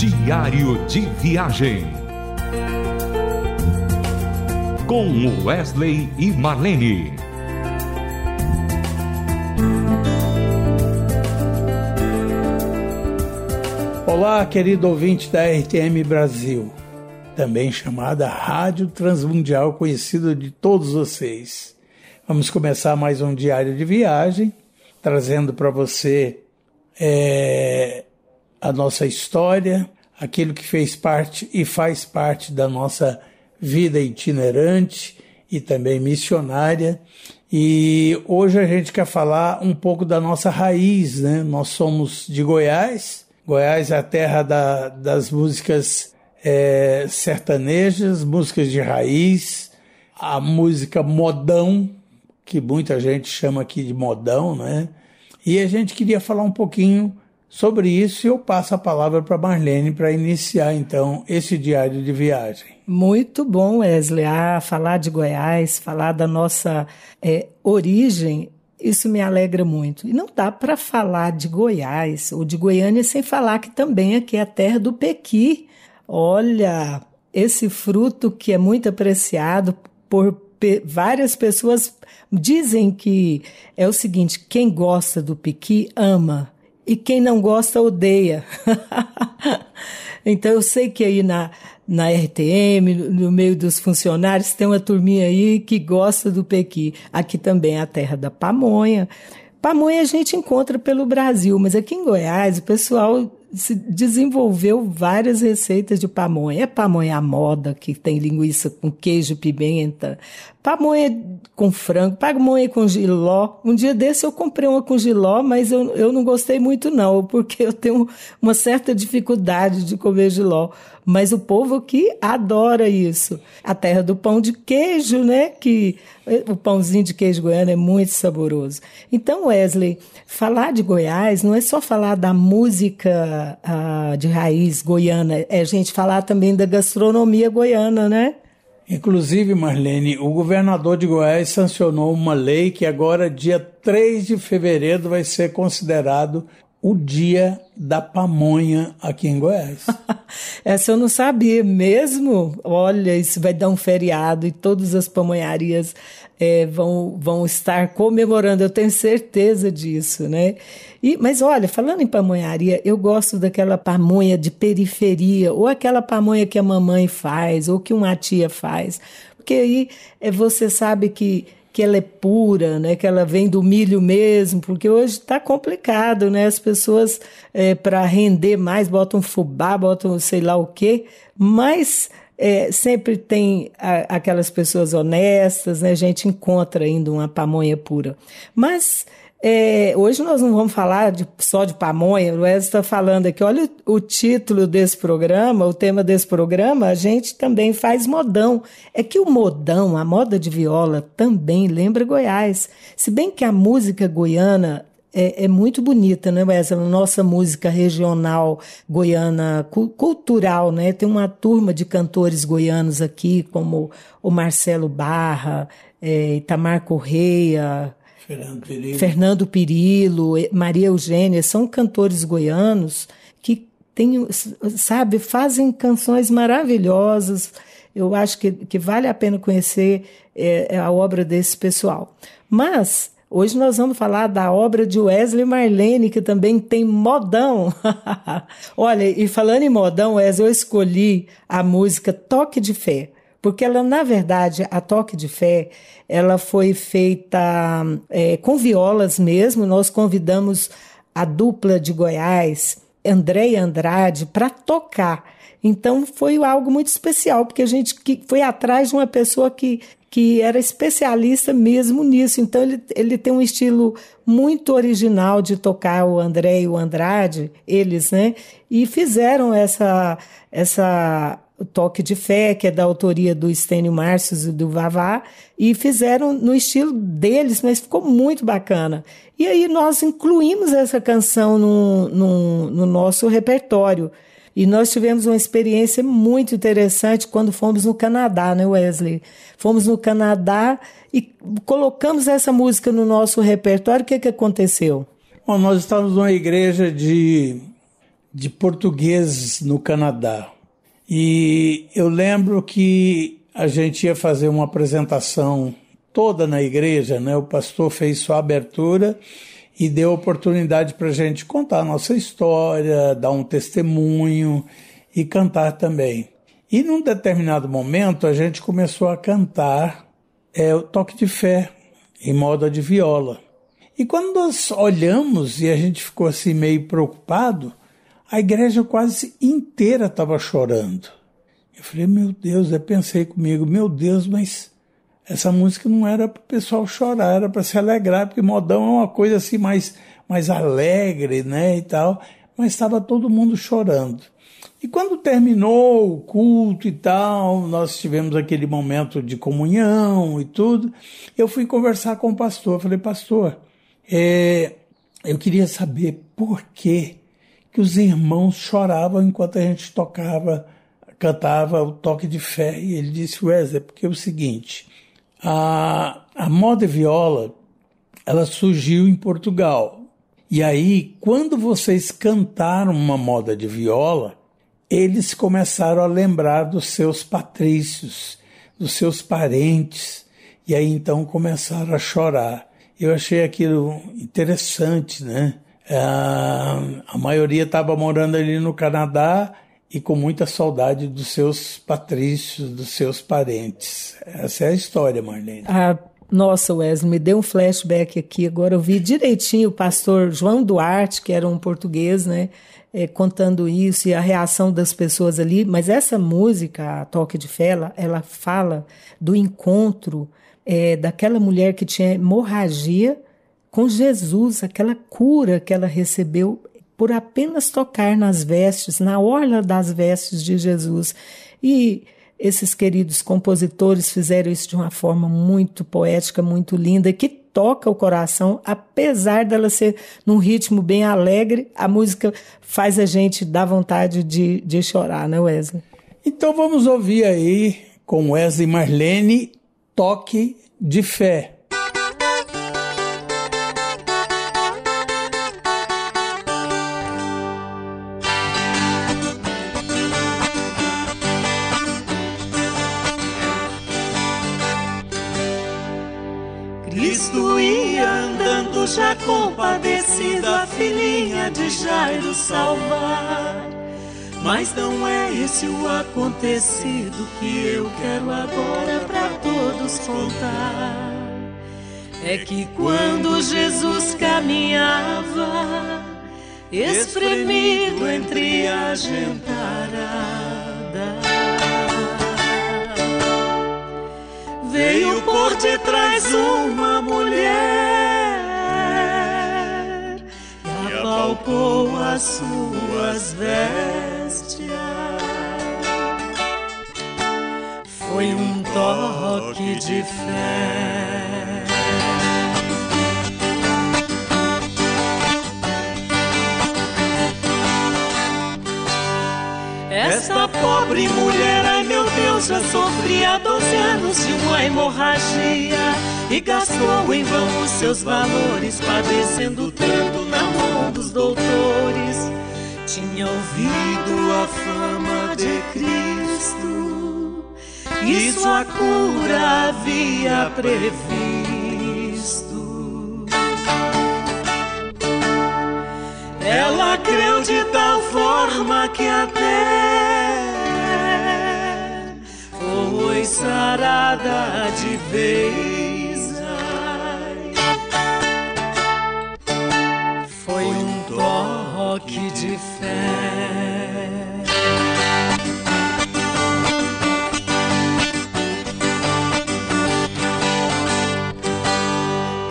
Diário de Viagem. Com Wesley e Marlene. Olá, querido ouvinte da RTM Brasil, também chamada Rádio Transmundial, conhecida de todos vocês. Vamos começar mais um diário de viagem, trazendo para você é, a nossa história, aquilo que fez parte e faz parte da nossa vida itinerante e também missionária. E hoje a gente quer falar um pouco da nossa raiz, né? Nós somos de Goiás. Goiás é a terra da, das músicas é, sertanejas, músicas de raiz, a música modão, que muita gente chama aqui de modão, né? E a gente queria falar um pouquinho Sobre isso, eu passo a palavra para Marlene para iniciar então esse diário de viagem. Muito bom, Wesley. Ah, falar de Goiás, falar da nossa é, origem, isso me alegra muito. E não dá para falar de Goiás ou de Goiânia sem falar que também aqui é a terra do pequi. Olha, esse fruto que é muito apreciado por várias pessoas dizem que é o seguinte: quem gosta do pequi ama e quem não gosta odeia. então eu sei que aí na, na RTM, no, no, meio dos funcionários, tem uma turminha aí que gosta do pequi. Aqui também é a terra da pamonha. Pamonha a gente encontra pelo Brasil, mas aqui em Goiás o pessoal se desenvolveu várias receitas de pamonha. É pamonha à moda, que tem linguiça com queijo, pimenta, pamonha com frango, pamonha com giló. Um dia desse eu comprei uma com giló, mas eu, eu não gostei muito não, porque eu tenho uma certa dificuldade de comer giló. Mas o povo aqui adora isso. A terra do pão de queijo, né? Que o pãozinho de queijo goiano é muito saboroso. Então, Wesley, falar de Goiás não é só falar da música uh, de raiz goiana, é a gente falar também da gastronomia goiana, né? Inclusive, Marlene, o governador de Goiás sancionou uma lei que agora, dia 3 de fevereiro, vai ser considerado o dia da pamonha aqui em Goiás. Essa eu não sabia mesmo. Olha, isso vai dar um feriado e todas as pamonharias é, vão, vão estar comemorando, eu tenho certeza disso, né? E, mas olha, falando em pamonharia, eu gosto daquela pamonha de periferia, ou aquela pamonha que a mamãe faz, ou que uma tia faz, porque aí é, você sabe que que ela é pura, né? Que ela vem do milho mesmo, porque hoje está complicado, né? As pessoas é, para render mais botam fubá, botam sei lá o quê, mas é, sempre tem a, aquelas pessoas honestas, né? A gente encontra ainda uma pamonha pura, mas é, hoje nós não vamos falar de, só de pamonha, o Wesley está falando aqui, olha o, o, título desse programa, o tema desse programa, a gente também faz modão. É que o modão, a moda de viola, também lembra Goiás. Se bem que a música goiana é, é, muito bonita, né, Wesley? Nossa música regional goiana, cu cultural, né? Tem uma turma de cantores goianos aqui, como o Marcelo Barra, é, Itamar Correia, Fernando Perillo. Fernando Maria Eugênia, são cantores goianos que têm, sabe, fazem canções maravilhosas. Eu acho que, que vale a pena conhecer é, a obra desse pessoal. Mas Hoje nós vamos falar da obra de Wesley Marlene, que também tem modão. Olha, e falando em modão, Wesley, eu escolhi a música Toque de Fé porque ela, na verdade, a Toque de Fé, ela foi feita é, com violas mesmo. Nós convidamos a dupla de Goiás, André e Andrade, para tocar. Então foi algo muito especial, porque a gente foi atrás de uma pessoa que, que era especialista mesmo nisso. Então ele, ele tem um estilo muito original de tocar o André e o Andrade, eles, né? E fizeram essa, essa Toque de Fé, que é da autoria do Estênio Márcios e do Vavá, e fizeram no estilo deles, mas ficou muito bacana. E aí nós incluímos essa canção no, no, no nosso repertório. E nós tivemos uma experiência muito interessante quando fomos no Canadá, né, Wesley? Fomos no Canadá e colocamos essa música no nosso repertório. O que, que aconteceu? Bom, nós estávamos numa igreja de de portugueses no Canadá. E eu lembro que a gente ia fazer uma apresentação toda na igreja, né? O pastor fez sua abertura e deu oportunidade para a gente contar a nossa história, dar um testemunho e cantar também. E num determinado momento a gente começou a cantar é, o toque de fé em moda de viola. E quando nós olhamos e a gente ficou assim meio preocupado, a igreja quase inteira estava chorando. Eu falei, meu Deus, eu pensei comigo, meu Deus, mas essa música não era para o pessoal chorar, era para se alegrar, porque modão é uma coisa assim mais, mais alegre, né, e tal, mas estava todo mundo chorando. E quando terminou o culto e tal, nós tivemos aquele momento de comunhão e tudo, eu fui conversar com o pastor, falei, pastor, é, eu queria saber por que que os irmãos choravam enquanto a gente tocava, cantava o toque de fé. E ele disse, Wesley, porque é o seguinte, a, a moda viola, ela surgiu em Portugal. E aí, quando vocês cantaram uma moda de viola, eles começaram a lembrar dos seus patrícios, dos seus parentes, e aí então começaram a chorar. Eu achei aquilo interessante, né? É, a maioria estava morando ali no Canadá e com muita saudade dos seus patrícios, dos seus parentes. Essa é a história, Marlene. Ah, nossa, Wesley, me deu um flashback aqui. Agora eu vi direitinho o pastor João Duarte, que era um português, né? É, contando isso e a reação das pessoas ali. Mas essa música, a Toque de Fé, ela, ela fala do encontro é, daquela mulher que tinha hemorragia com Jesus, aquela cura que ela recebeu por apenas tocar nas vestes, na orla das vestes de Jesus. E esses queridos compositores fizeram isso de uma forma muito poética, muito linda, que toca o coração, apesar dela ser num ritmo bem alegre, a música faz a gente dar vontade de, de chorar, né, Wesley? Então vamos ouvir aí com Wesley Marlene, Toque de Fé. Já compadecido a filhinha de Jairo salvar. Mas não é esse o acontecido que eu quero agora para todos contar. É que quando Jesus caminhava, espremido entre a gentarada, veio por detrás uma mulher apalpou as suas vestes. Foi um toque de fé. Esta pobre mulher, ai meu Já sofria 12 anos de uma hemorragia e gastou em vão os seus valores, padecendo tanto na mão dos doutores. Tinha ouvido a fama de Cristo e sua cura havia previsto. Ela creu de tal forma que até sarada de vez. toque de fé.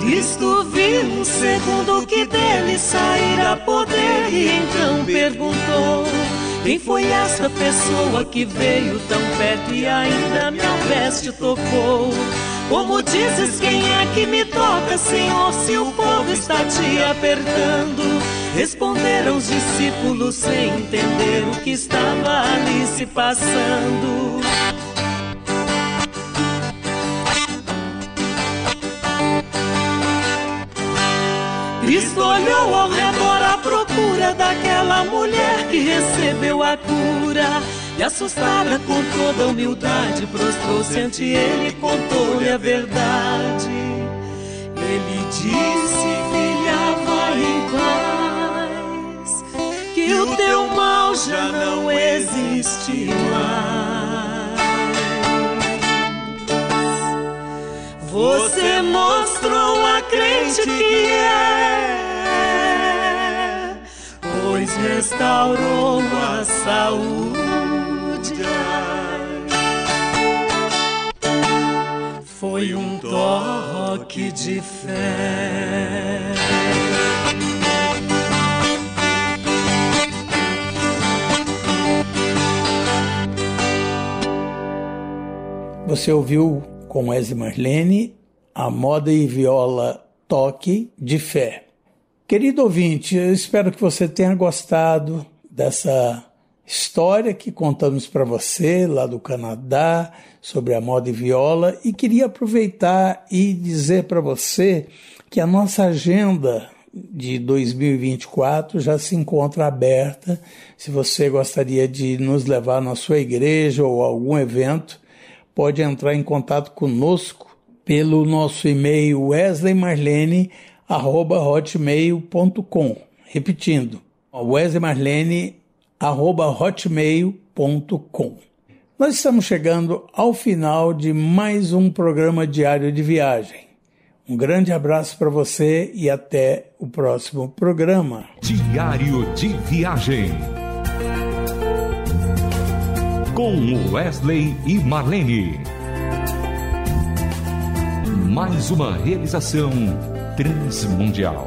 Cristo viu um segundo que dele saíra poder e então perguntou: Quem foi essa pessoa que veio tão perto e ainda minha veste tocou? Como dizes, quem é que me toca, Senhor, se o povo está te apertando? Responderam os discípulos sem entender o que estava ali se passando. Cristo olhou ao redor daquela mulher que recebeu a cura. E assustada com toda humildade, prostrou-se ante ele e contou-lhe a verdade. Ele disse, filha, vai em paz, que o teu mal já não existe mais. Você mostrou a crente que é, restaurou a saúde. Foi um toque de fé. Você ouviu com Wesley Marlene a moda e viola Toque de Fé. Querido ouvinte, eu espero que você tenha gostado dessa história que contamos para você lá do Canadá sobre a moda e viola e queria aproveitar e dizer para você que a nossa agenda de 2024 já se encontra aberta. Se você gostaria de nos levar na sua igreja ou algum evento, pode entrar em contato conosco pelo nosso e-mail wesleymarlene@hotmail.com. Repetindo, wesleymarlene@hotmail.com. Nós estamos chegando ao final de mais um programa diário de viagem. Um grande abraço para você e até o próximo programa. Diário de viagem. Com Wesley e Marlene. Mais uma realização transmundial.